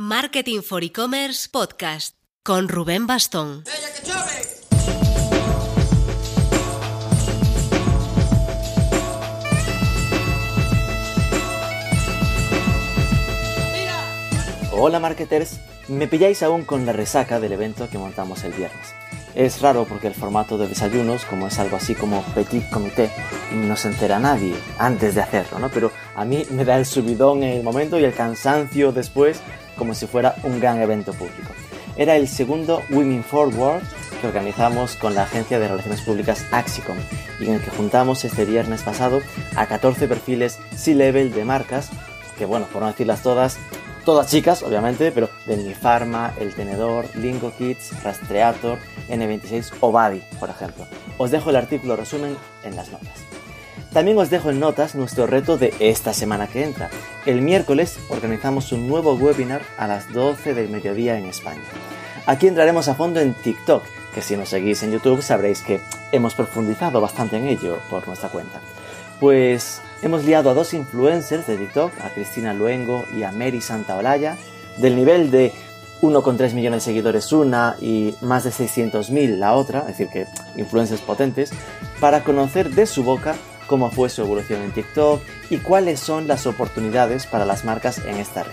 Marketing for E-Commerce Podcast con Rubén Bastón. Hola marketers, me pilláis aún con la resaca del evento que montamos el viernes. Es raro porque el formato de desayunos, como es algo así como petit comité, no se entera nadie antes de hacerlo, ¿no? Pero a mí me da el subidón en el momento y el cansancio después como si fuera un gran evento público. Era el segundo Women Forward que organizamos con la agencia de relaciones públicas Axicom y en el que juntamos este viernes pasado a 14 perfiles C-level de marcas, que bueno, por no decirlas todas, todas chicas, obviamente, pero de Mi Pharma, El Tenedor, Lingo Kids, Rastreator, N26 o Buddy, por ejemplo. Os dejo el artículo resumen en las notas. También os dejo en notas nuestro reto de esta semana que entra. El miércoles organizamos un nuevo webinar a las 12 del mediodía en España. Aquí entraremos a fondo en TikTok, que si nos seguís en YouTube sabréis que hemos profundizado bastante en ello por nuestra cuenta. Pues hemos liado a dos influencers de TikTok, a Cristina Luengo y a Mary Santaolalla, del nivel de 1,3 millones de seguidores una y más de 600.000 la otra, es decir, que influencers potentes, para conocer de su boca cómo fue su evolución en TikTok y cuáles son las oportunidades para las marcas en esta red.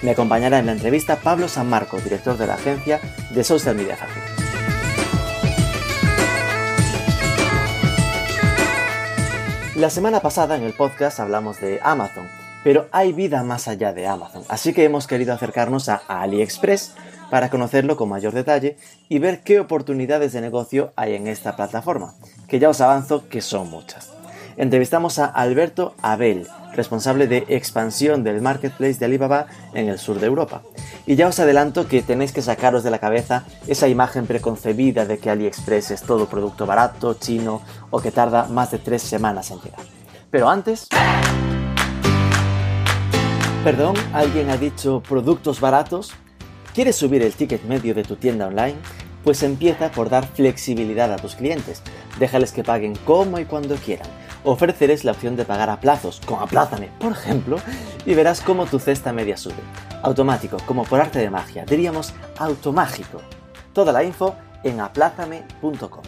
Me acompañará en la entrevista Pablo San Marco, director de la agencia de Social Media Factory. La semana pasada en el podcast hablamos de Amazon, pero hay vida más allá de Amazon, así que hemos querido acercarnos a AliExpress para conocerlo con mayor detalle y ver qué oportunidades de negocio hay en esta plataforma, que ya os avanzo que son muchas entrevistamos a Alberto Abel, responsable de expansión del marketplace de Alibaba en el sur de Europa. Y ya os adelanto que tenéis que sacaros de la cabeza esa imagen preconcebida de que AliExpress es todo producto barato, chino o que tarda más de tres semanas en llegar. Pero antes... Perdón, ¿alguien ha dicho productos baratos? ¿Quieres subir el ticket medio de tu tienda online? Pues empieza por dar flexibilidad a tus clientes. Déjales que paguen como y cuando quieran ofrecerles la opción de pagar a plazos, con Aplázame, por ejemplo, y verás cómo tu cesta media sube. Automático, como por arte de magia, diríamos automágico. Toda la info en aplázame.com.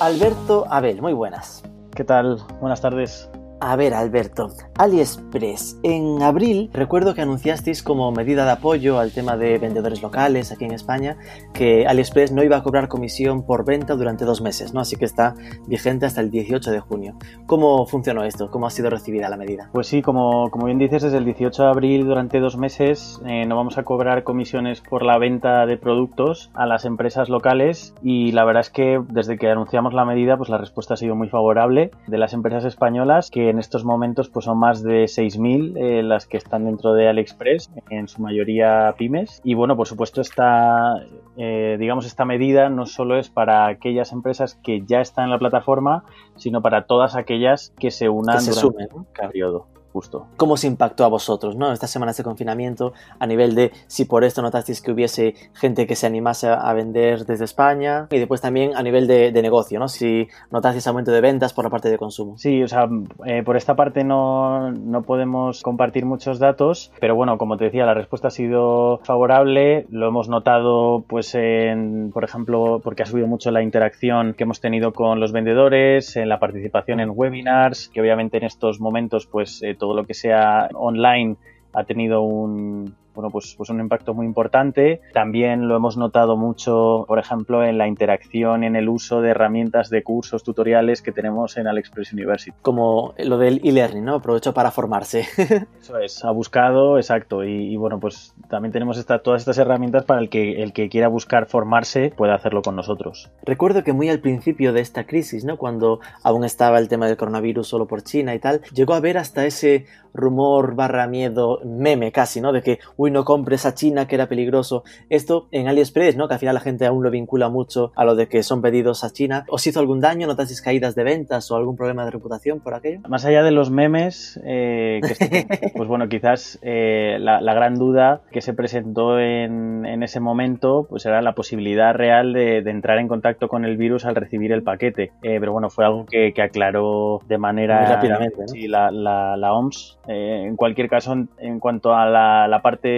Alberto Abel, muy buenas. ¿Qué tal? Buenas tardes. A ver, Alberto, AliExpress. En abril recuerdo que anunciasteis como medida de apoyo al tema de vendedores locales aquí en España que AliExpress no iba a cobrar comisión por venta durante dos meses, ¿no? Así que está vigente hasta el 18 de junio. ¿Cómo funcionó esto? ¿Cómo ha sido recibida la medida? Pues sí, como, como bien dices, desde el 18 de abril durante dos meses eh, no vamos a cobrar comisiones por la venta de productos a las empresas locales y la verdad es que desde que anunciamos la medida pues la respuesta ha sido muy favorable de las empresas españolas que en estos momentos pues son más de 6.000 eh, las que están dentro de AliExpress, en su mayoría pymes. Y bueno, por supuesto, esta, eh, digamos, esta medida no solo es para aquellas empresas que ya están en la plataforma, sino para todas aquellas que se unan que se durante sumen. un periodo. Justo. ¿Cómo se impactó a vosotros, ¿no? Estas semanas de confinamiento, a nivel de si por esto notasteis que hubiese gente que se animase a vender desde España y después también a nivel de, de negocio, ¿no? Si notasteis aumento de ventas por la parte de consumo. Sí, o sea, eh, por esta parte no, no podemos compartir muchos datos, pero bueno, como te decía, la respuesta ha sido favorable. Lo hemos notado, pues, en, por ejemplo, porque ha subido mucho la interacción que hemos tenido con los vendedores, en la participación en webinars, que obviamente en estos momentos, pues, eh, todo lo que sea online ha tenido un, bueno, pues, pues un impacto muy importante. También lo hemos notado mucho, por ejemplo, en la interacción, en el uso de herramientas de cursos, tutoriales que tenemos en AliExpress University. Como lo del e-learning, ¿no? Aprovecho para formarse. Eso es, ha buscado, exacto. Y, y bueno, pues también tenemos esta, todas estas herramientas para el que el que quiera buscar formarse pueda hacerlo con nosotros. Recuerdo que muy al principio de esta crisis, ¿no? Cuando aún estaba el tema del coronavirus solo por China y tal, llegó a haber hasta ese rumor barra miedo meme casi, ¿no? De que, uy, uy, no compres a China, que era peligroso. Esto en AliExpress, ¿no? Que al final la gente aún lo vincula mucho a lo de que son pedidos a China. ¿Os hizo algún daño? ¿Notasteis caídas de ventas o algún problema de reputación por aquello? Más allá de los memes, eh, pues bueno, quizás eh, la, gran duda que se presentó en, ese momento, pues era la posibilidad real de, entrar en contacto con el virus al recibir el paquete. Eh, pero bueno, fue algo que, aclaró de manera rápidamente. la, la, OMS. en cualquier caso, en, cuanto a la, parte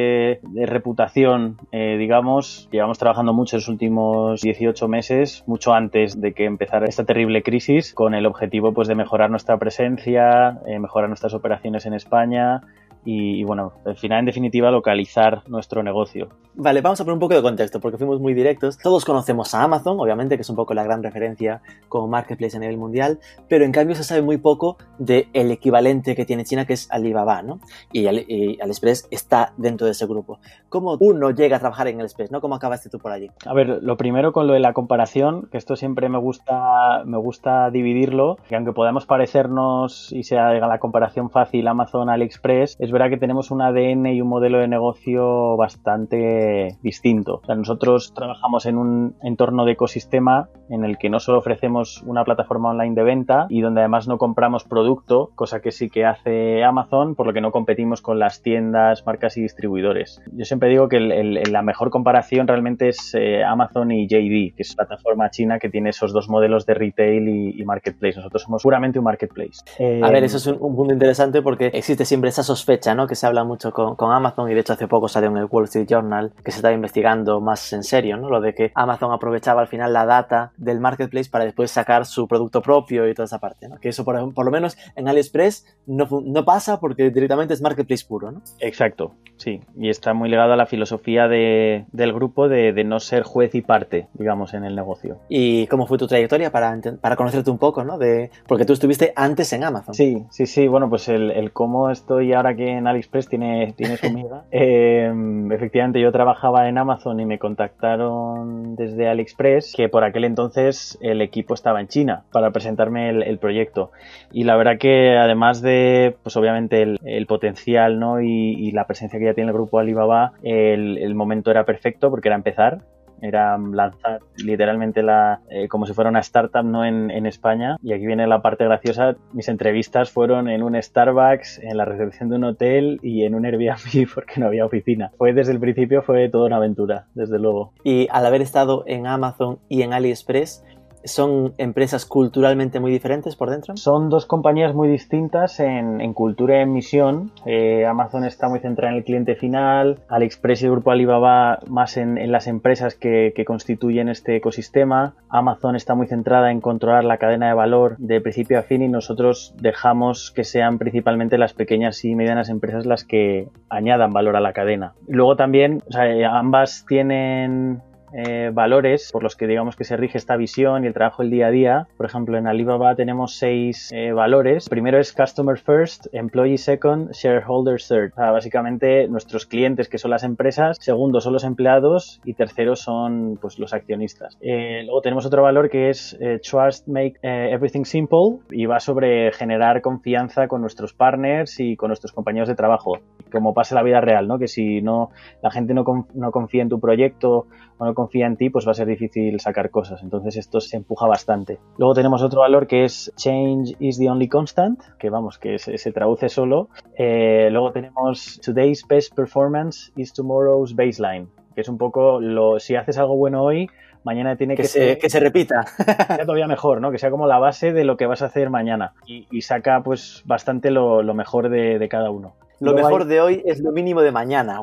de reputación, digamos, llevamos trabajando mucho en los últimos 18 meses, mucho antes de que empezara esta terrible crisis, con el objetivo pues, de mejorar nuestra presencia, eh, mejorar nuestras operaciones en España y, bueno, al final, en definitiva, localizar nuestro negocio. Vale, vamos a poner un poco de contexto porque fuimos muy directos. Todos conocemos a Amazon, obviamente, que es un poco la gran referencia como marketplace a nivel mundial, pero en cambio se sabe muy poco del el equivalente que tiene China, que es Alibaba, ¿no? Y, AliExpress está dentro de ese grupo. ¿Cómo uno llega a trabajar en AliExpress, no? ¿Cómo acabaste tú por allí? A ver, lo primero con lo de la comparación, que esto siempre me gusta, me gusta dividirlo, que aunque podamos parecernos y sea la comparación fácil Amazon-AliExpress, es verdad que tenemos un ADN y un modelo de negocio bastante distinto. nosotros trabajamos en un entorno de ecosistema en el que no solo ofrecemos una plataforma online de venta y donde además no compramos producto, cosa que sí que hace Amazon, por lo que no competimos con las tiendas, marcas y distribuidores. Yo siempre digo que la mejor comparación realmente es eh, Amazon y JD, que es plataforma china que tiene esos dos modelos de retail y, marketplace. Nosotros somos puramente un marketplace. a ver, eso es un, un punto interesante porque existe siempre esa sospecha que se habla mucho con, Amazon y de hecho hace poco salió en el Wall Street Journal que se estaba investigando más en serio, ¿no? Lo de que Amazon aprovechaba al final la data del marketplace para después sacar su producto propio y toda esa parte, ¿no? Que eso por, lo menos en AliExpress no, no pasa porque directamente es marketplace puro, ¿no? Exacto, sí. Y está muy ligado a la filosofía de, del grupo de, de, no ser juez y parte, digamos, en el negocio. ¿Y cómo fue tu trayectoria para, para conocerte un poco, ¿no? De, porque tú estuviste antes en Amazon. Sí, sí, sí. Bueno, pues el, el cómo estoy ahora que en AliExpress tiene, tiene su amiga. Em, efectivamente, yo trabajaba en Amazon y me contactaron desde AliExpress, que por aquel entonces el equipo estaba en China para presentarme el, proyecto. Y la verdad que además de, pues obviamente el, potencial ¿no? Y, la presencia que ya tiene el grupo Alibaba, el momento era perfecto porque era empezar era lanzar literalmente la eh, como si fuera una startup no en, en, España. Y aquí viene la parte graciosa. Mis entrevistas fueron en un Starbucks en la recepción de un hotel y en un Airbnb porque no había oficina. Fue desde el principio fue toda una aventura desde luego. Y al haber estado en Amazon y en AliExpress ¿Son empresas culturalmente muy diferentes por dentro? Son dos compañías muy distintas en, cultura y en misión. Eh, Amazon está muy centrada en el cliente final, AliExpress y el grupo Alibaba más en, las empresas que, constituyen este ecosistema. Amazon está muy centrada en controlar la cadena de valor de principio a fin y nosotros dejamos que sean principalmente las pequeñas y medianas empresas las que añadan valor a la cadena. Luego también, ambas tienen eh, valores por los que digamos que se rige esta visión y el trabajo del día a día. Por ejemplo, en Alibaba tenemos seis eh, valores. primero es Customer First, Employee Second, Shareholder Third. básicamente nuestros clientes que son las empresas, segundo son los empleados y tercero son pues, los accionistas. Eh, luego tenemos otro valor que es Trust Make Everything Simple y va sobre generar confianza con nuestros partners y con nuestros compañeros de trabajo. Como pasa en la vida real, ¿no? Que si no la gente no, no confía en tu proyecto o no confía en ti, pues va a ser difícil sacar cosas. Entonces esto se empuja bastante. Luego tenemos otro valor que es Change is the only constant, que vamos, que se, traduce solo. Eh, luego tenemos Today's best performance is tomorrow's baseline, que es un poco lo, si haces algo bueno hoy, mañana tiene que, ser, que se repita. sea todavía mejor, ¿no? Que sea como la base de lo que vas a hacer mañana. Y, saca pues bastante lo, mejor de, cada uno. Lo mejor de hoy es lo mínimo de mañana.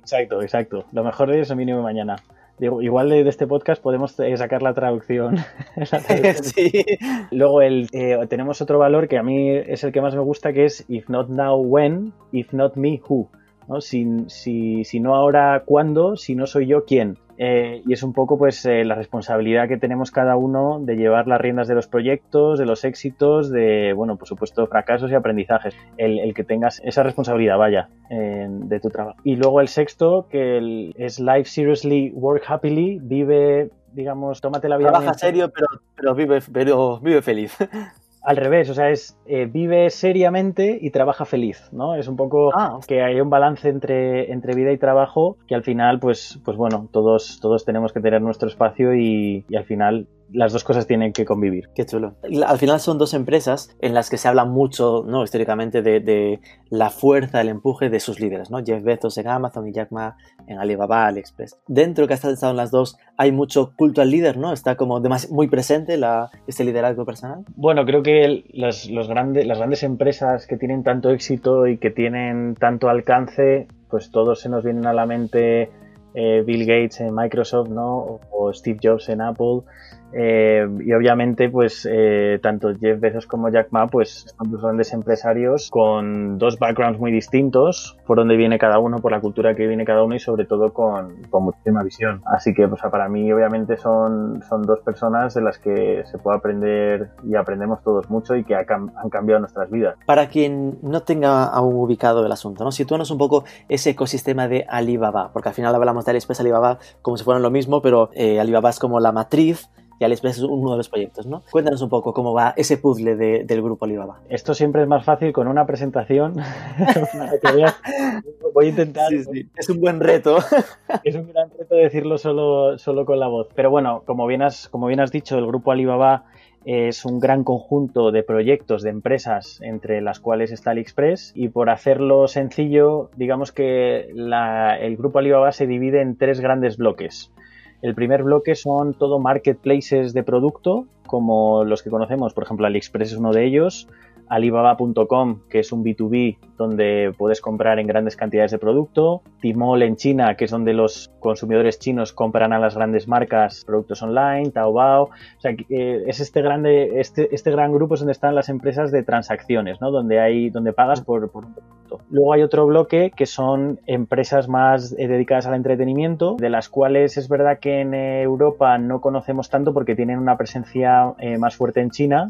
Exacto, exacto. Lo mejor de hoy es lo mínimo de mañana. Digo, igual de, este podcast podemos eh, sacar la traducción. sí. Luego el, eh, tenemos otro valor que a mí es el que más me gusta, que es if not now, when, if not me, who. ¿no? Si, si, si no ahora, ¿cuándo? Si no soy yo, ¿quién? Eh, y es un poco pues eh, la responsabilidad que tenemos cada uno de llevar las riendas de los proyectos, de los éxitos, de, bueno, por supuesto, fracasos y aprendizajes. El, que tengas esa responsabilidad, vaya, de tu trabajo. Y luego el sexto, que es Life Seriously, Work Happily, vive, digamos, tómate la vida. Trabaja serio, pero, pero, vive, pero vive feliz. Al revés, o sea, es eh, vive seriamente y trabaja feliz, ¿no? Es un poco Ah. que hay un balance entre, entre vida y trabajo que al final, pues, pues bueno, todos, todos tenemos que tener nuestro espacio y, y al final las dos cosas tienen que convivir. Qué chulo. Al final son dos empresas en las que se habla mucho, ¿no? Históricamente de, de la fuerza, el empuje de sus líderes, ¿no? Jeff Bezos en Amazon y Jack Ma en Alibaba, AliExpress. Dentro que has estado en las dos hay mucho culto al líder, ¿no? Está como muy presente la, este liderazgo personal. Bueno, creo que el- los grandes, las grandes empresas que tienen tanto éxito y que tienen tanto alcance, pues todos se nos vienen a la mente eh, Bill Gates en Microsoft, ¿no? O Steve Jobs en Apple. Eh, y obviamente, pues eh, tanto Jeff Bezos como Jack Ma, pues son dos grandes empresarios con dos backgrounds muy distintos, por donde viene cada uno, por la cultura que viene cada uno y sobre todo con, con muchísima visión. Así que, pues para mí, obviamente, son, son dos personas de las que se puede aprender y aprendemos todos mucho y que ha cam- han cambiado nuestras vidas. Para quien no tenga aún ubicado el asunto, ¿no? Sitúanos un poco ese ecosistema de Alibaba, porque al final hablamos de AliExpress Alibaba como si fueran lo mismo, pero eh, Alibaba es como la matriz y AliExpress es uno de los proyectos, ¿no? Cuéntanos un poco cómo va ese puzzle de- del grupo Alibaba. Esto siempre es más fácil con una presentación. Voy a intentar. Es un buen reto. Es un gran reto decirlo solo, solo con la voz. Pero bueno, como bien, has, como bien has dicho, el grupo Alibaba es un gran conjunto de proyectos, de empresas, entre las cuales está AliExpress. Y por hacerlo sencillo, digamos que la- el grupo Alibaba se divide en tres grandes bloques. El primer bloque son todo marketplaces de producto, como los que conocemos, por ejemplo, AliExpress es uno de ellos. Alibaba.com, que es un B2B donde puedes comprar en grandes cantidades de producto. Tmall en China, que es donde los consumidores chinos compran a las grandes marcas productos online. Taobao. O sea, eh, es este, grande, este, este gran grupo es donde están las empresas de transacciones, ¿no? Donde, hay, donde pagas por, por un producto. Luego hay otro bloque que son empresas más eh, dedicadas al entretenimiento, de las cuales es verdad que en Europa no conocemos tanto porque tienen una presencia eh, más fuerte en China.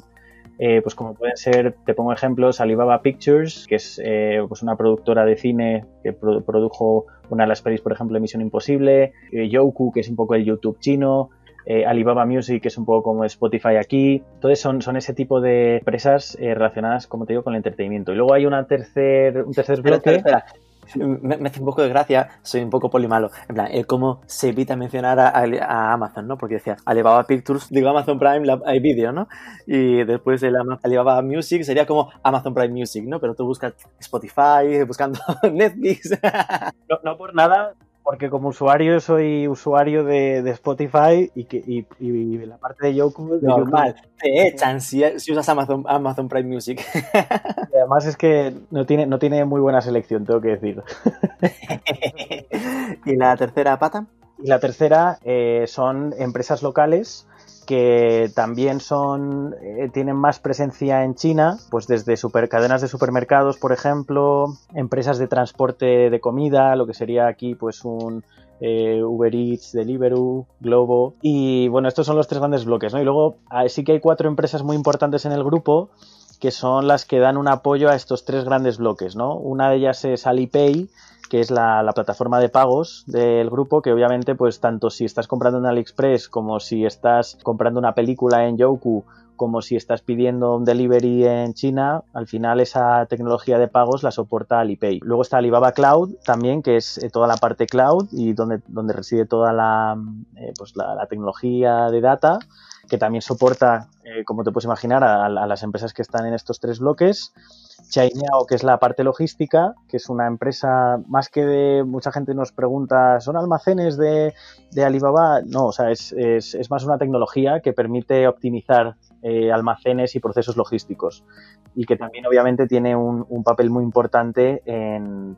Eh, pues como pueden ser, te pongo ejemplos, Alibaba Pictures, que es eh, pues una productora de cine que pro- produjo una de las pelis, por ejemplo, de Misión Imposible, eh, Youku, que es un poco el YouTube chino, Alibaba Music, que es un poco como Spotify aquí. Entonces son, son ese tipo de empresas relacionadas, como te digo, con el entretenimiento. Y luego hay una tercer, un tercer bloque. espera. Me, hace un poco de gracia, soy un poco polimalo. En plan, el cómo se evita mencionar a, Amazon, ¿no? Porque decía Alibaba Pictures, digo Amazon Prime, la- hay vídeo, ¿no? Y después el Alibaba Music sería como Amazon Prime Music, ¿no? Pero tú buscas Spotify, buscando Netflix. No, no por nada, porque como usuario soy usuario de, de Spotify y, que, y, y la parte de Youku, de Normal, te echan si, si usas Amazon, Amazon Prime Music. y además es que no tiene, no tiene muy buena selección, tengo que decir. y la tercera pata, Y la tercera eh, son empresas locales que también son eh, tienen más presencia en China, pues desde cadenas de supermercados, por ejemplo, empresas de transporte de comida, lo que sería aquí pues un eh, Uber Eats, Deliveroo, Globo y bueno, estos son los tres grandes bloques, ¿no? Y luego ah, sí que hay cuatro empresas muy importantes en el grupo que son las que dan un apoyo a estos tres grandes bloques, ¿no? Una de ellas es Alipay, que es la, la, plataforma de pagos del grupo, que obviamente, pues tanto si estás comprando en AliExpress como si estás comprando una película en Youku, como si estás pidiendo un delivery en China, al final esa tecnología de pagos la soporta Alipay. Luego está Alibaba Cloud también, que es eh, toda la parte cloud y donde, donde reside toda la, eh, pues la tecnología de data que también soporta, eh, como te puedes imaginar, a, las empresas que están en estos tres bloques. Chainao, que es la parte logística, que es una empresa más que de mucha gente nos pregunta, ¿son almacenes de, Alibaba? No, o sea, es, más una tecnología que permite optimizar eh, almacenes y procesos logísticos y que también obviamente tiene un, papel muy importante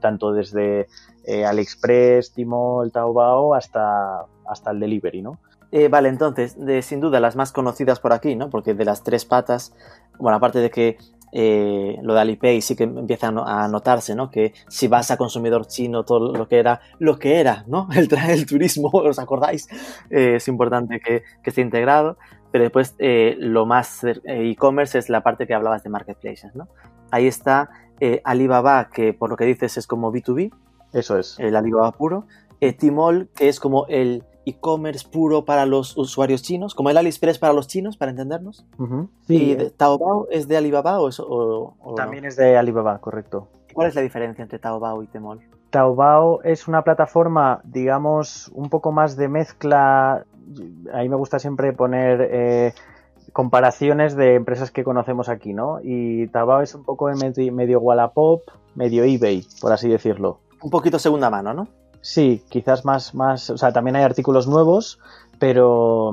tanto desde eh, AliExpress, Tmall, Taobao hasta, hasta el delivery, ¿no? Eh, vale, entonces, de, sin duda las más conocidas por aquí, ¿no? Porque de las tres patas, bueno, aparte de que eh, lo de Alipay sí que empieza a notarse, ¿no? Que si vas a consumidor chino, todo lo que era, lo que era, ¿no? El, el turismo, ¿os acordáis? Eh, es importante que, que, esté integrado. Pero después lo más e-commerce es la parte que hablabas de marketplaces, ¿no? Ahí está Alibaba, que por lo que dices es como B2B. Eso es. El Alibaba puro. Tmall, que es como el e-commerce puro para los usuarios chinos, como el AliExpress para los chinos, para entendernos. sí, ¿Y Taobao es de Alibaba o, o, También es de Alibaba, correcto. ¿Cuál es la diferencia entre Taobao y Tmall? Taobao es una plataforma, digamos, un poco más de mezcla. A mí me gusta siempre poner eh, comparaciones de empresas que conocemos aquí, ¿no? Y Taobao es un poco medio, medio Wallapop, medio eBay, por así decirlo. Un poquito segunda mano, ¿no? Sí, quizás más, más, o sea, también hay artículos nuevos, pero,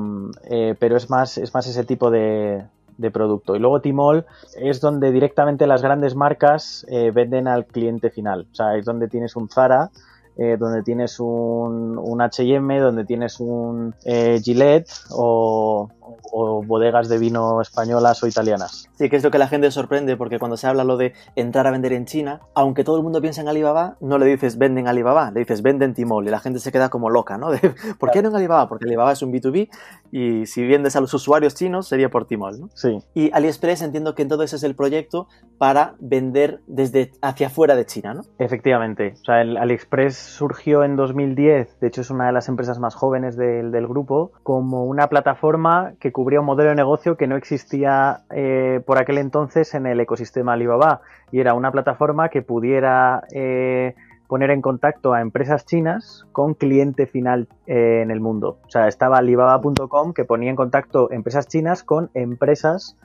eh, pero es más, es más ese tipo de, de producto. Y luego Timol es donde directamente las grandes marcas eh, venden al cliente final. O sea, es donde tienes un Zara, eh, donde tienes un, un HM, donde tienes un eh, Gillette o, o bodegas de vino españolas o italianas. Sí, que es lo que la gente sorprende, porque cuando se habla lo de entrar a vender en China, aunque todo el mundo piensa en Alibaba, no le dices venden Alibaba, le dices venden Timol y la gente se queda como loca, ¿no? ¿Por qué no en Alibaba? Porque Alibaba es un B2B y si vendes a los usuarios chinos sería por Timol, ¿no? Sí. Y AliExpress entiendo que entonces es el proyecto para vender desde hacia afuera de China, ¿no? Efectivamente. O sea, el AliExpress surgió en 2010, de hecho es una de las empresas más jóvenes del, del grupo, como una plataforma que cubría un modelo de negocio que no existía eh, por aquel entonces en el ecosistema Alibaba y era una plataforma que pudiera eh, poner en contacto a empresas chinas con cliente final eh, en el mundo. O sea, estaba alibaba.com que ponía en contacto empresas chinas con empresas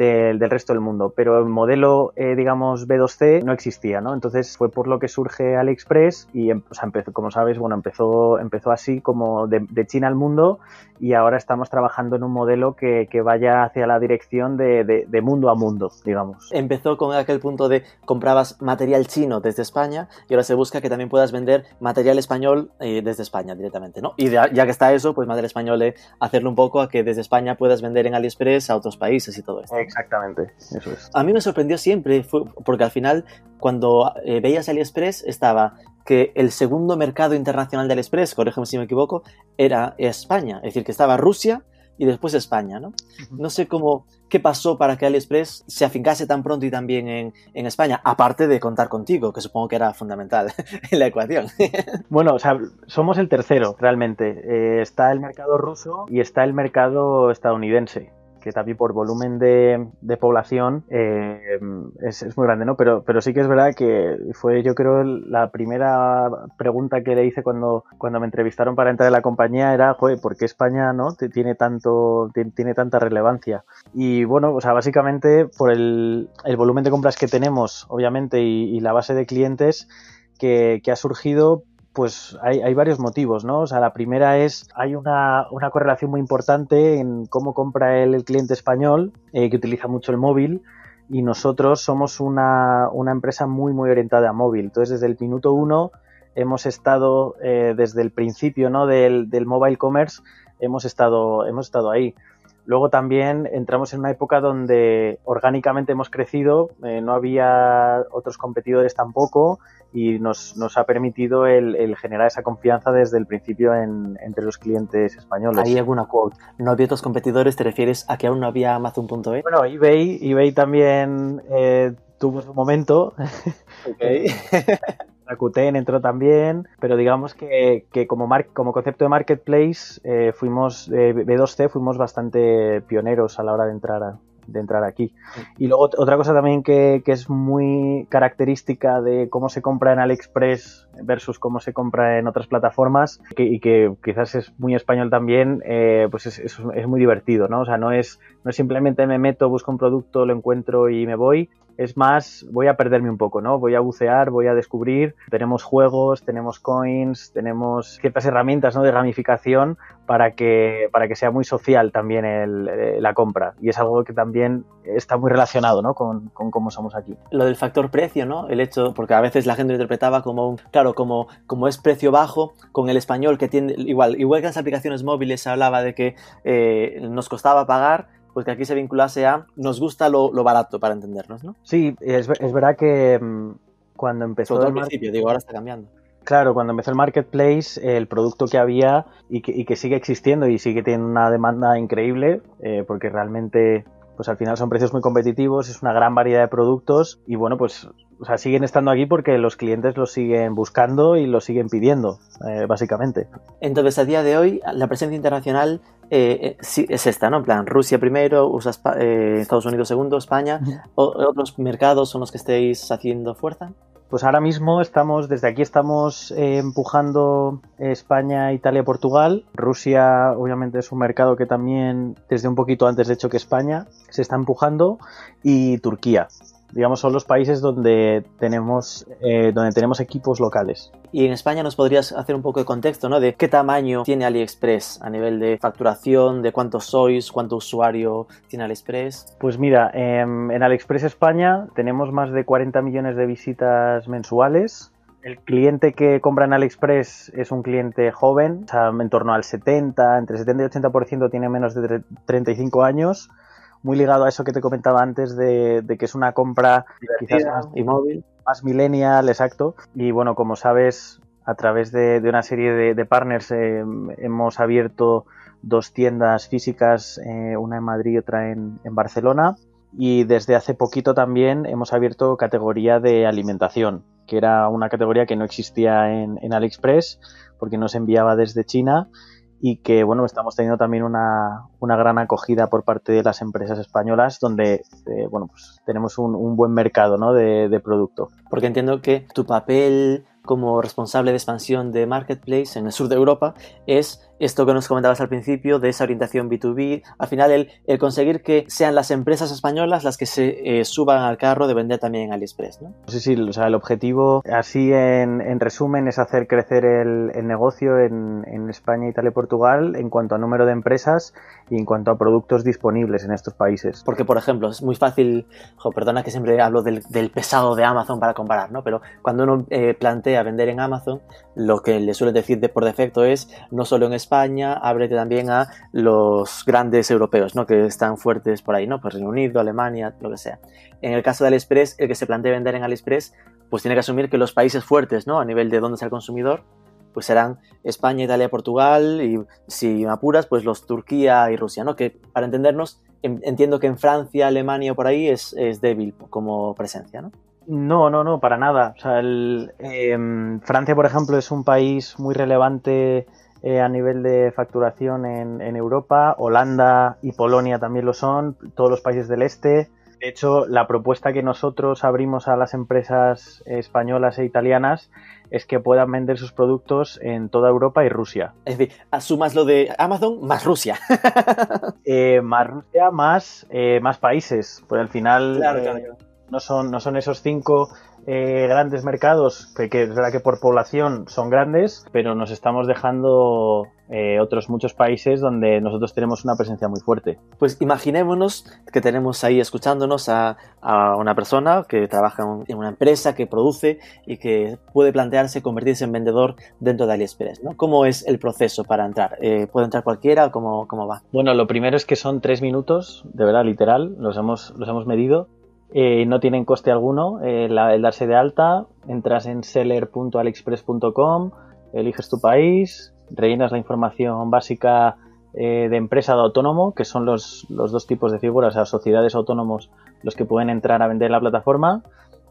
del, del, resto del mundo, pero el modelo, eh, digamos, B2C no existía, ¿no? Entonces fue por lo que surge AliExpress y, o sea, empezó, como sabes, bueno, empezó, empezó así como de, de, China al mundo y ahora estamos trabajando en un modelo que, que vaya hacia la dirección de, de, de, mundo a mundo, digamos. Empezó con aquel punto de comprabas material chino desde España y ahora se busca que también puedas vender material español eh, desde España directamente, ¿no? Y ya, que está eso, pues material español, eh, hacerlo un poco a que desde España puedas vender en AliExpress a otros países y todo esto. Exactamente, eso es. A mí me sorprendió siempre, fue, porque al final, cuando eh, veías AliExpress, estaba que el segundo mercado internacional de AliExpress, corrígeme si me equivoco, era España. Es decir, que estaba Rusia y después España, ¿no? Uh -huh. No sé cómo, qué pasó para que AliExpress se afincase tan pronto y tan bien en, en, España, aparte de contar contigo, que supongo que era fundamental en la ecuación. bueno, o sea, somos el tercero, realmente. Eh, está el mercado ruso y está el mercado estadounidense que también por volumen de, población eh, es, muy grande, ¿no? Pero, pero sí que es verdad que fue, yo creo, la primera pregunta que le hice cuando, cuando me entrevistaron para entrar en la compañía era, joder, ¿por qué España no tiene tanto tiene tanta relevancia? Y bueno, o sea, básicamente por el, volumen de compras que tenemos, obviamente, y, la base de clientes que ha surgido pues hay, hay, varios motivos, ¿no? O sea, la primera es, hay una, una correlación muy importante en cómo compra el, el cliente español, eh, que utiliza mucho el móvil, y nosotros somos una, una, empresa muy, muy orientada a móvil. Entonces, desde el minuto uno hemos estado, eh, desde el principio, ¿no? Del, del mobile commerce, hemos estado, hemos estado ahí. Luego también entramos en una época donde orgánicamente hemos crecido, eh, no había otros competidores tampoco y nos, nos ha permitido el, el, generar esa confianza desde el principio en, entre los clientes españoles. ¿Hay alguna quote? ¿No había otros competidores? ¿Te refieres a que aún no había Amazon.es? Bueno, eBay, eBay también eh, tuvo su momento. Okay. Rakuten entró también, pero digamos que, que como, mar, como concepto de marketplace eh, fuimos, eh, B2C fuimos bastante pioneros a la hora de entrar a, de entrar aquí. Y luego otra cosa también que, que, es muy característica de cómo se compra en AliExpress versus cómo se compra en otras plataformas que, y que quizás es muy español también, eh, pues es, es, es, muy divertido, ¿no? O sea, no es, no es simplemente me meto, busco un producto, lo encuentro y me voy. Es más, voy a perderme un poco, ¿no? Voy a bucear, voy a descubrir. Tenemos juegos, tenemos coins, tenemos ciertas herramientas, ¿no? De gamificación para que, para que sea muy social también el, eh, la compra. Y es algo que también está muy relacionado, ¿no? Con, con, cómo somos aquí. Lo del factor precio, ¿no? El hecho, porque a veces la gente lo interpretaba como un, claro, como, como es precio bajo, con el español que tiene, igual, igual que las aplicaciones móviles se hablaba de que eh, nos costaba pagar, pues que aquí se vinculase a nos gusta lo, lo barato para entendernos, ¿no? Sí, es, es verdad que mmm, cuando empezó Todo al principio, digo, ahora está cambiando. Claro, cuando empezó el marketplace, el producto que había y que, y que sigue existiendo y sigue teniendo una demanda increíble, eh, porque realmente pues al final son precios muy competitivos, es una gran variedad de productos y bueno, pues o sea, siguen estando aquí porque los clientes los siguen buscando y los siguen pidiendo, eh, básicamente. Entonces, a día de hoy, la presencia internacional eh, sí, es esta, ¿no? En plan, Rusia primero, USA, Estados Unidos segundo, España. ¿Otros mercados son los que estéis haciendo fuerza? Pues ahora mismo estamos, desde aquí estamos eh, empujando España, Italia, Portugal. Rusia, obviamente, es un mercado que también, desde un poquito antes, de hecho, que España, se está empujando. Y Turquía digamos, son los países donde tenemos, eh, donde tenemos equipos locales. Y en España nos podrías hacer un poco de contexto, ¿no? De qué tamaño tiene AliExpress a nivel de facturación, de cuántos sois, cuánto usuario tiene AliExpress. Pues mira, em, en AliExpress España tenemos más de 40 millones de visitas mensuales. El cliente que compra en AliExpress es un cliente joven, o sea, en torno al 70, entre 70 y 80% tiene menos de 35 años muy ligado a eso que te comentaba antes de, que es una compra quizás más, móvil. más millennial, exacto. Y bueno, como sabes, a través de, una serie de, partners eh, hemos abierto dos tiendas físicas, eh, una en Madrid y otra en, Barcelona. Y desde hace poquito también hemos abierto categoría de alimentación, que era una categoría que no existía en, en AliExpress porque no se enviaba desde China y que bueno estamos teniendo también una, una, gran acogida por parte de las empresas españolas donde eh, bueno pues tenemos un, un buen mercado ¿no? de, de, producto porque entiendo que tu papel como responsable de expansión de Marketplace en el sur de Europa es esto que nos comentabas al principio de esa orientación B2B, al final el, el conseguir que sean las empresas españolas las que se eh, suban al carro de vender también en AliExpress, ¿no? Sí, sí, o sea, el objetivo así en, en resumen es hacer crecer el, el negocio en, en, España, Italia y Portugal en cuanto a número de empresas y en cuanto a productos disponibles en estos países. Porque, por ejemplo, es muy fácil, perdona que siempre hablo del, del, pesado de Amazon para comparar, ¿no? Pero cuando uno eh, plantea vender en Amazon, lo que le suele decir de por defecto es no solo en España, ábrete también a los grandes europeos, ¿no? Que están fuertes por ahí, ¿no? Pues Reino Unido, Alemania, lo que sea. En el caso de AliExpress, el que se plantea vender en AliExpress, pues tiene que asumir que los países fuertes, ¿no? A nivel de dónde está el consumidor, pues serán España, Italia, Portugal y si apuras, pues los Turquía y Rusia, ¿no? Que para entendernos, entiendo que en Francia, Alemania o por ahí es, es débil como presencia, ¿no? No, no, no, para nada. O sea, el, eh, Francia, por ejemplo, es un país muy relevante eh, a nivel de facturación en, en, Europa. Holanda y Polonia también lo son, todos los países del este. De hecho, la propuesta que nosotros abrimos a las empresas españolas e italianas es que puedan vender sus productos en toda Europa y Rusia. Es decir, asumas lo de Amazon más Rusia. eh, más Rusia, más, eh, más países. Pues al final claro, claro, claro. No, son, no son esos cinco eh, grandes mercados, que, que, es verdad que por población son grandes, pero nos estamos dejando eh, otros muchos países donde nosotros tenemos una presencia muy fuerte. Pues imaginémonos que tenemos ahí escuchándonos a, a una persona que trabaja en una empresa, que produce y que puede plantearse convertirse en vendedor dentro de AliExpress. ¿no? ¿Cómo es el proceso para entrar? Eh, ¿Puede entrar cualquiera o cómo, cómo va? Bueno, lo primero es que son tres minutos, de verdad, literal, los hemos, los hemos medido eh, no tienen coste alguno eh, el darse de alta. Entras en seller.aliexpress.com, eliges tu país, rellenas la información básica eh, de empresa de autónomo, que son los, los, dos tipos de figuras, o sea, sociedades autónomos los que pueden entrar a vender la plataforma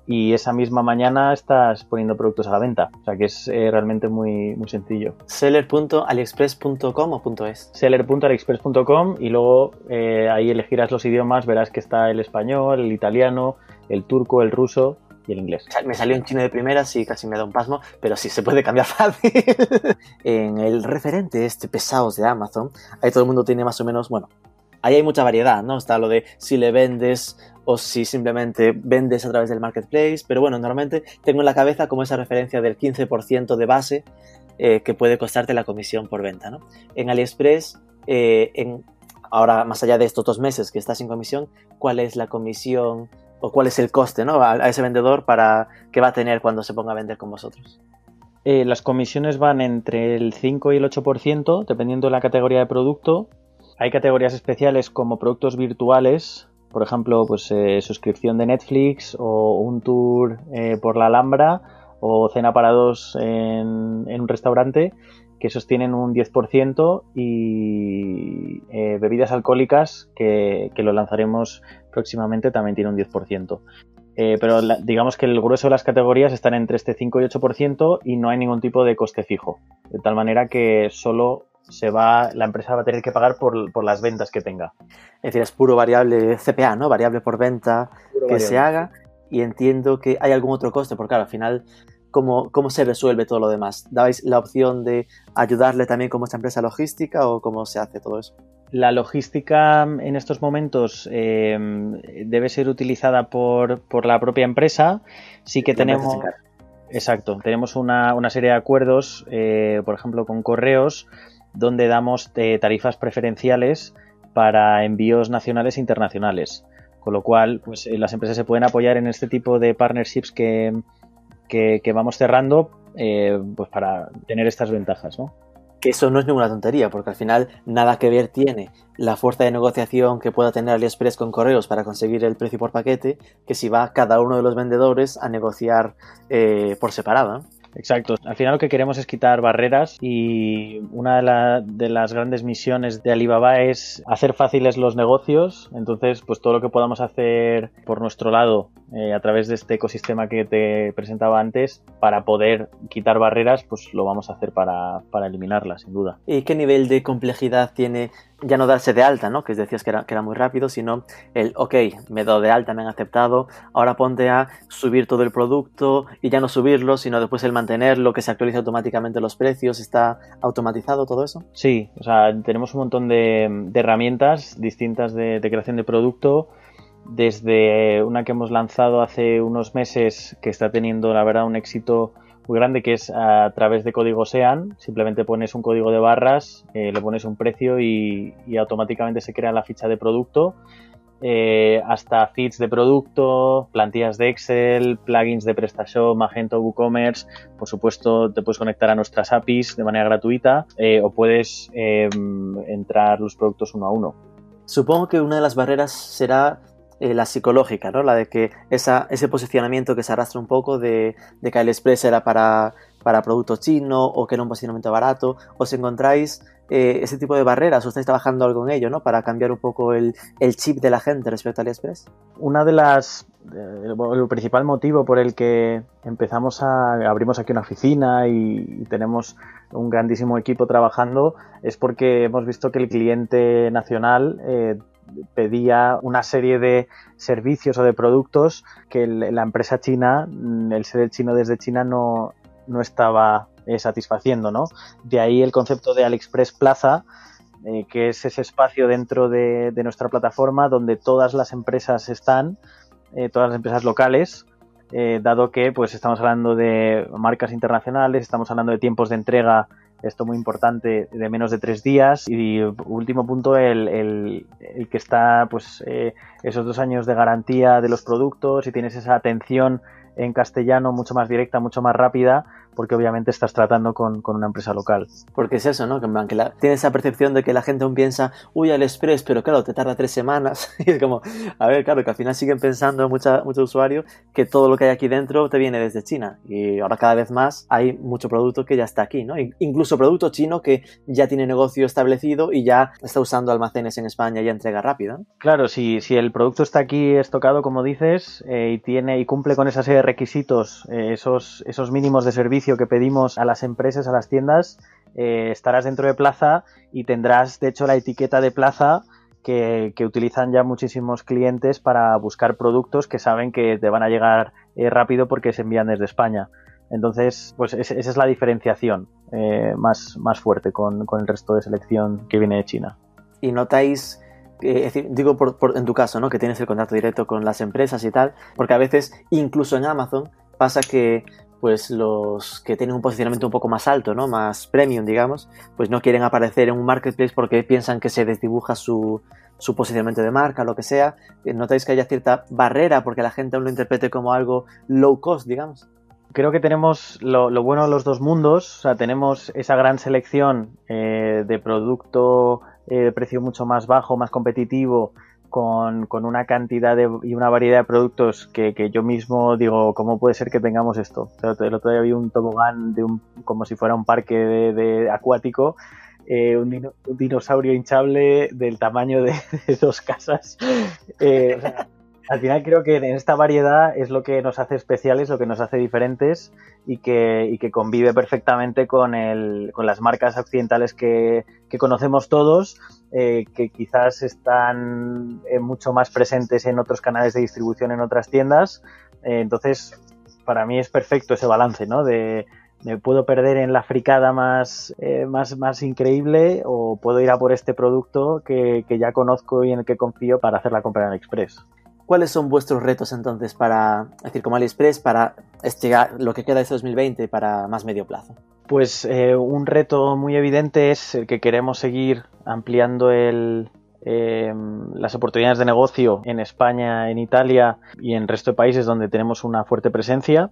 y esa misma mañana estás poniendo productos a la venta. O sea que es eh, realmente muy, muy sencillo. Seller.aliexpress.com o .es. Seller.aliexpress.com y luego eh, ahí elegirás los idiomas, verás que está el español, el italiano, el turco, el ruso y el inglés. Me salió en chino de primera, sí, casi me da un pasmo, pero sí se puede cambiar fácil. en el referente este pesados de Amazon, ahí todo el mundo tiene más o menos, bueno, ahí hay mucha variedad, ¿no? Está lo de si le vendes o si simplemente vendes a través del marketplace, pero bueno, normalmente tengo en la cabeza como esa referencia del 15% de base eh, que puede costarte la comisión por venta, ¿no? En AliExpress, eh, ahora más allá de estos dos meses que estás sin comisión, ¿cuál es la comisión o cuál es el coste ¿no? a, a ese vendedor para que va a tener cuando se ponga a vender con vosotros? Eh, las comisiones van entre el 5 y el 8%, dependiendo de la categoría de producto. Hay categorías especiales como productos virtuales, por ejemplo, pues eh, suscripción de Netflix o un tour eh, por la Alhambra o cena para dos en, un restaurante que esos tienen un 10% y eh, bebidas alcohólicas que, lo lanzaremos próximamente también tiene un 10%. Eh, pero digamos que el grueso de las categorías están entre este 5 y 8% y no hay ningún tipo de coste fijo. De tal manera que solo se va, la empresa va a tener que pagar por, las ventas que tenga. Es decir, es puro variable CPA, ¿no? Variable por venta que se haga. Y entiendo que hay algún otro coste, porque claro, al final ¿Cómo, ¿Cómo, se resuelve todo lo demás? ¿Dabais la opción de ayudarle también como esta empresa logística o cómo se hace todo eso? La logística en estos momentos eh, debe ser utilizada por, la propia empresa. Sí que tenemos. Exacto, tenemos una, serie de acuerdos, eh, por ejemplo, con correos, donde damos eh, tarifas preferenciales para envíos nacionales e internacionales. Con lo cual, pues las empresas se pueden apoyar en este tipo de partnerships que, que, vamos cerrando eh, pues para tener estas ventajas, ¿no? Que eso no es ninguna tontería, porque al final nada que ver tiene la fuerza de negociación que pueda tener AliExpress con correos para conseguir el precio por paquete, que si va cada uno de los vendedores a negociar eh, por separado. Exacto. Al final lo que queremos es quitar barreras y una de, las grandes misiones de Alibaba es hacer fáciles los negocios. Entonces, pues todo lo que podamos hacer por nuestro lado eh, a través de este ecosistema que te presentaba antes para poder quitar barreras, pues lo vamos a hacer para, para eliminarlas, sin duda. ¿Y qué nivel de complejidad tiene ya no darse de alta, ¿no? Que decías que era, que era muy rápido, sino el, ok, me he dado de alta, me han aceptado, ahora ponte a subir todo el producto y ya no subirlo, sino después el mantenerlo, que se actualice automáticamente los precios, ¿está automatizado todo eso? Sí, o sea, tenemos un montón de, herramientas distintas de, de creación de producto, desde una que hemos lanzado hace unos meses que está teniendo, la verdad, un éxito muy grande que es a través de código SEAN. Simplemente pones un código de barras, eh, le pones un precio y, automáticamente se crea la ficha de producto. Eh, hasta feeds de producto, plantillas de Excel, plugins de PrestaShop, Magento, WooCommerce. Por supuesto, te puedes conectar a nuestras APIs de manera gratuita eh, o puedes em, entrar los productos uno a uno. Supongo que una de las barreras será eh, la psicológica, ¿no? La de que ese posicionamiento que se arrastra un poco de, de que el Express era para, para producto chino o que era un posicionamiento barato, os encontráis eh, ese tipo de barreras o estáis trabajando algo en ello, ¿no? Para cambiar un poco el, el chip de la gente respecto a AliExpress. Una de las eh, el principal motivo por el que empezamos a abrimos aquí una oficina y, tenemos un grandísimo equipo trabajando es porque hemos visto que el cliente nacional pedía una serie de servicios o de productos que la empresa china, mm, el ser el chino desde China, no, no estaba eh, satisfaciendo, ¿no? De ahí el concepto de AliExpress Plaza, eh, que es ese espacio dentro de, nuestra plataforma donde todas las empresas están, eh, todas las empresas locales, dado que pues estamos hablando de marcas internacionales, estamos hablando de tiempos de entrega esto muy importante, de menos de tres días. Y último punto, el, el, el que está, pues, eh, esos dos años de garantía de los productos y tienes esa atención en castellano mucho más directa, mucho más rápida, porque obviamente estás tratando con, una empresa local. Porque es eso, ¿no? Que, que la, tienes esa percepción de que la gente aún piensa, uy, al Express, pero claro, te tarda tres semanas. y es como, a ver, claro, que al final siguen pensando muchos usuarios que todo lo que hay aquí dentro te viene desde China. Y ahora cada vez más hay mucho producto que ya está aquí, ¿no? Incluso producto chino que ya tiene negocio establecido y ya está usando almacenes en España y entrega rápida. Claro, si, si el producto está aquí estocado, como dices, eh, y tiene y cumple con esa serie de requisitos, eh, esos, esos mínimos de servicio, que pedimos a las empresas, a las tiendas, eh, estarás dentro de Plaza y tendrás, de hecho, la etiqueta de Plaza que, utilizan ya muchísimos clientes para buscar productos que saben que te van a llegar eh, rápido porque se envían desde España. Entonces, pues esa es la diferenciación eh, más, más fuerte con, el resto de selección que viene de China. ¿Y notáis digo en tu caso, ¿no? Que tienes el contacto directo con las empresas y tal, porque a veces, incluso en Amazon, pasa que pues los que tienen un posicionamiento un poco más alto, ¿no? Más premium, digamos, pues no quieren aparecer en un marketplace porque piensan que se desdibuja su, su posicionamiento de marca, lo que sea. Eh, ¿Notáis que haya cierta barrera porque la gente aún lo interprete como algo low cost, digamos? Creo que tenemos lo, bueno de los dos mundos, o sea, tenemos esa gran selección eh, de producto eh, de precio mucho más bajo, más competitivo, con, una cantidad y una variedad de productos que, yo mismo digo, ¿cómo puede ser que tengamos esto? El otro día vi un tobogán de un, como si fuera un parque de, acuático, eh, un, dinosaurio hinchable del tamaño de, dos casas. Eh, al final creo que en esta variedad es lo que nos hace especiales, lo que nos hace diferentes y que, convive perfectamente con, el, con las marcas occidentales que, conocemos todos, eh, que quizás están eh, mucho más presentes en otros canales de distribución en otras tiendas. Eh, entonces, para mí es perfecto ese balance, ¿no? De, me puedo perder en la fricada más, más, más increíble o puedo ir a por este producto que, que, ya conozco y en el que confío para hacer la compra en Express. ¿Cuáles son vuestros retos entonces para, decir, como AliExpress, para este, lo que queda de este 2020 para más medio plazo? Pues eh, un reto muy evidente es el que queremos seguir ampliando el, eh, las oportunidades de negocio en España, en Italia y en resto de países donde tenemos una fuerte presencia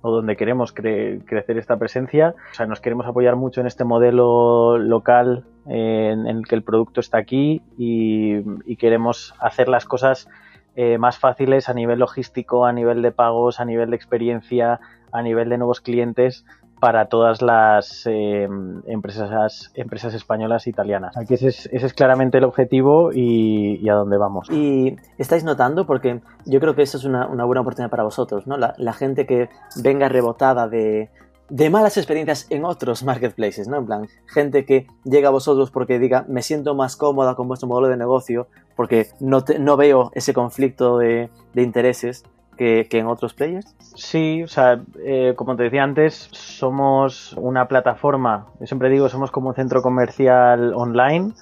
o donde queremos crecer esta presencia. O sea, nos queremos apoyar mucho en este modelo local eh, en, el que el producto está aquí y, y queremos hacer las cosas eh, más fáciles a nivel logístico, a nivel de pagos, a nivel de experiencia, a nivel de nuevos clientes para todas las eh, empresas, españolas e italianas. Aquí ese es, claramente el objetivo y, a dónde vamos. Y estáis notando, porque yo creo que eso es una, buena oportunidad para vosotros, ¿no? la gente que venga rebotada de, de malas experiencias en otros marketplaces, ¿no? En plan, gente que llega a vosotros porque diga, me siento más cómoda con vuestro modelo de negocio porque no, no veo ese conflicto de, intereses que, en otros players? Sí, o sea, eh, como te decía antes, somos una plataforma, yo siempre digo, somos como un centro comercial online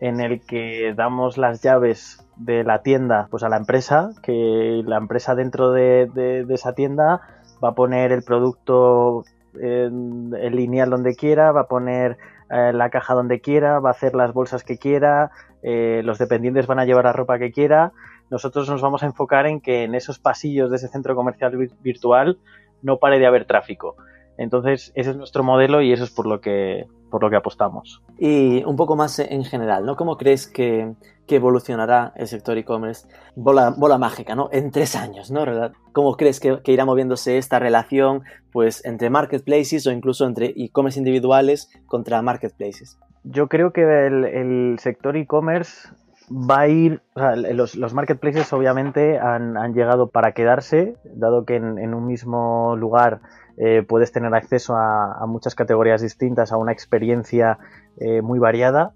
en el que damos las llaves de la tienda pues a la empresa, que la empresa dentro de, de esa tienda va a poner el producto en, el lineal donde quiera, va a poner eh, la caja donde quiera, va a hacer las bolsas que quiera, eh, los dependientes van a llevar la ropa que quiera. Nosotros nos vamos a enfocar en que en esos pasillos de ese centro comercial virtual no pare de haber tráfico. Entonces, ese es nuestro modelo y eso es por lo que, por lo que apostamos. Y un poco más en general, ¿no? ¿Cómo crees que, evolucionará el sector e-commerce? Bola, bola mágica, ¿no? En tres años, ¿no? ¿Cómo crees que, irá moviéndose esta relación, pues, entre marketplaces o incluso entre e-commerce individuales contra marketplaces? Yo creo que el, sector e-commerce va a ir, o sea, los, marketplaces obviamente han, llegado para quedarse, dado que en un mismo lugar eh, puedes tener acceso a, muchas categorías distintas, a una experiencia eh, muy variada.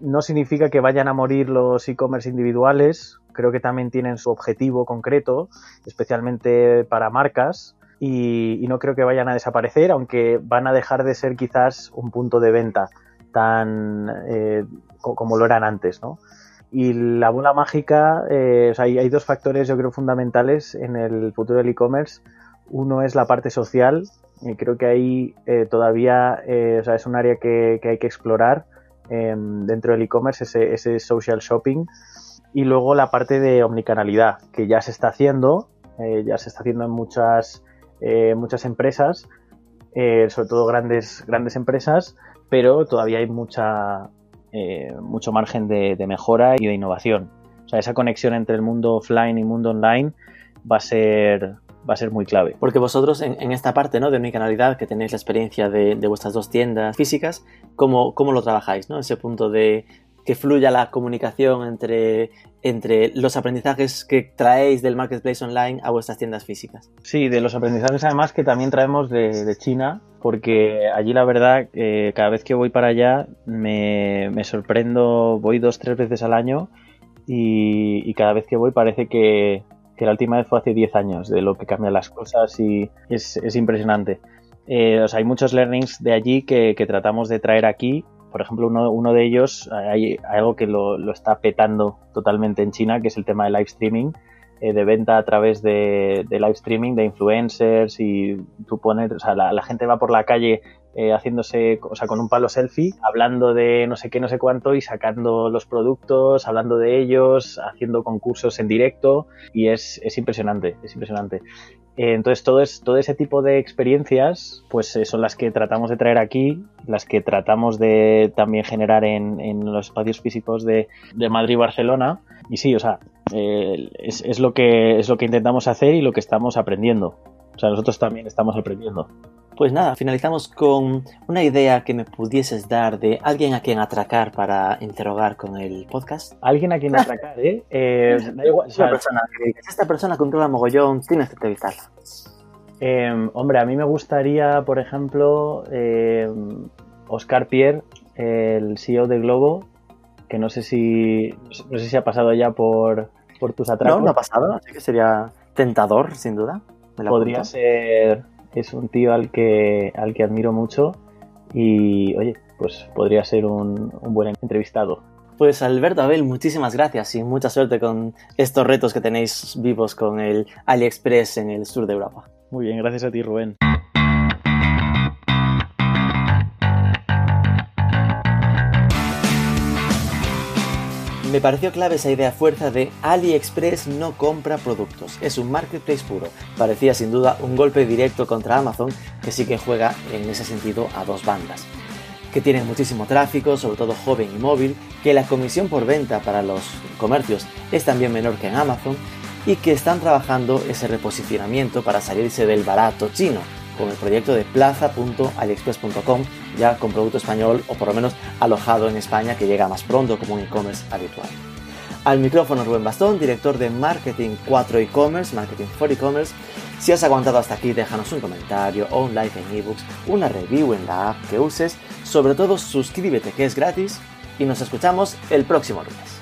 No significa que vayan a morir los e-commerce individuales, creo que también tienen su objetivo concreto, especialmente para marcas, y, no creo que vayan a desaparecer, aunque van a dejar de ser quizás un punto de venta tan eh, como lo eran antes, Y la bola mágica, hay, dos factores yo creo fundamentales en el futuro del e-commerce. Uno es la parte social. y creo que ahí eh, todavía eh, es un área que, hay que explorar em, dentro del e-commerce, ese, social shopping. Y luego la parte de omnicanalidad, que ya se está haciendo, eh, ya se está haciendo en muchas, muchas empresas, sobre todo grandes, grandes empresas, pero todavía hay mucha, mucho margen de, de mejora y de innovación. O sea, esa conexión entre el mundo offline y mundo online va a ser, va a ser muy clave. Porque vosotros en, esta parte ¿no? de mi canalidad, que tenéis la experiencia de, vuestras dos tiendas físicas, ¿cómo, cómo lo trabajáis? ¿no? Ese punto de que fluya la comunicación entre, entre los aprendizajes que traéis del marketplace online a vuestras tiendas físicas. Sí, de los aprendizajes además que también traemos de, China, porque allí la verdad, eh, cada vez que voy para allá me, me, sorprendo, voy dos, tres veces al año y, y cada vez que voy parece que, que la última vez fue hace 10 años, de lo que cambian las cosas y es, impresionante. Eh, hay muchos learnings de allí que, tratamos de traer aquí. Por ejemplo, uno, de ellos, hay, algo que lo, está petando totalmente en China, que es el tema de live streaming, eh, de venta a través de, live streaming, de influencers y tú pones, o sea, la gente va por la calle eh, haciéndose, o sea, con un palo selfie, hablando de no sé qué, no sé cuánto y sacando los productos, hablando de ellos, haciendo concursos en directo y es, es impresionante, es impresionante. Eh, entonces todo, es, todo ese tipo de experiencias pues eh, son las que tratamos de traer aquí, las que tratamos de también generar en, los espacios físicos de, de Madrid y Barcelona y sí, o sea, eh, es, es, lo que, es lo que intentamos hacer y lo que estamos aprendiendo. O sea, nosotros también estamos aprendiendo. Pues nada, finalizamos con una idea que me pudieses dar de alguien a quien atracar para interrogar con el podcast. Alguien a quien atracar, ¿eh? eh da igual, o sea, persona que esta persona controla mogollón, tienes que entrevistarla. Eh, hombre, a mí me gustaría, por ejemplo, eh, Oscar Pierre, el CEO de Globo, que no sé si no sé si ha pasado ya por, por tus atracos. No, no ha pasado, así que sería tentador, sin duda. Podría ser, es un tío al que, al que admiro mucho y, oye, pues podría ser un, un buen entrevistado. Pues Alberto Abel, muchísimas gracias y mucha suerte con estos retos que tenéis vivos con el AliExpress en el sur de Europa. Muy bien, gracias a ti Rubén. Me pareció clave esa idea fuerza de AliExpress no compra productos, es un marketplace puro. Parecía sin duda un golpe directo contra Amazon, que sí que juega en ese sentido a dos bandas. Que tienen muchísimo tráfico, sobre todo joven y móvil, que la comisión por venta para los comercios es también menor que en Amazon y que están trabajando ese reposicionamiento para salirse del barato chino, con el proyecto de plaza.aliexpress.com, ya con producto español o por lo menos alojado en España que llega más pronto como un e-commerce habitual. Al micrófono Rubén Bastón, director de Marketing 4 E-Commerce, Marketing for E-Commerce. Si has aguantado hasta aquí, déjanos un comentario o un like en ebooks, una review en la app que uses. Sobre todo, suscríbete que es gratis y nos escuchamos el próximo lunes.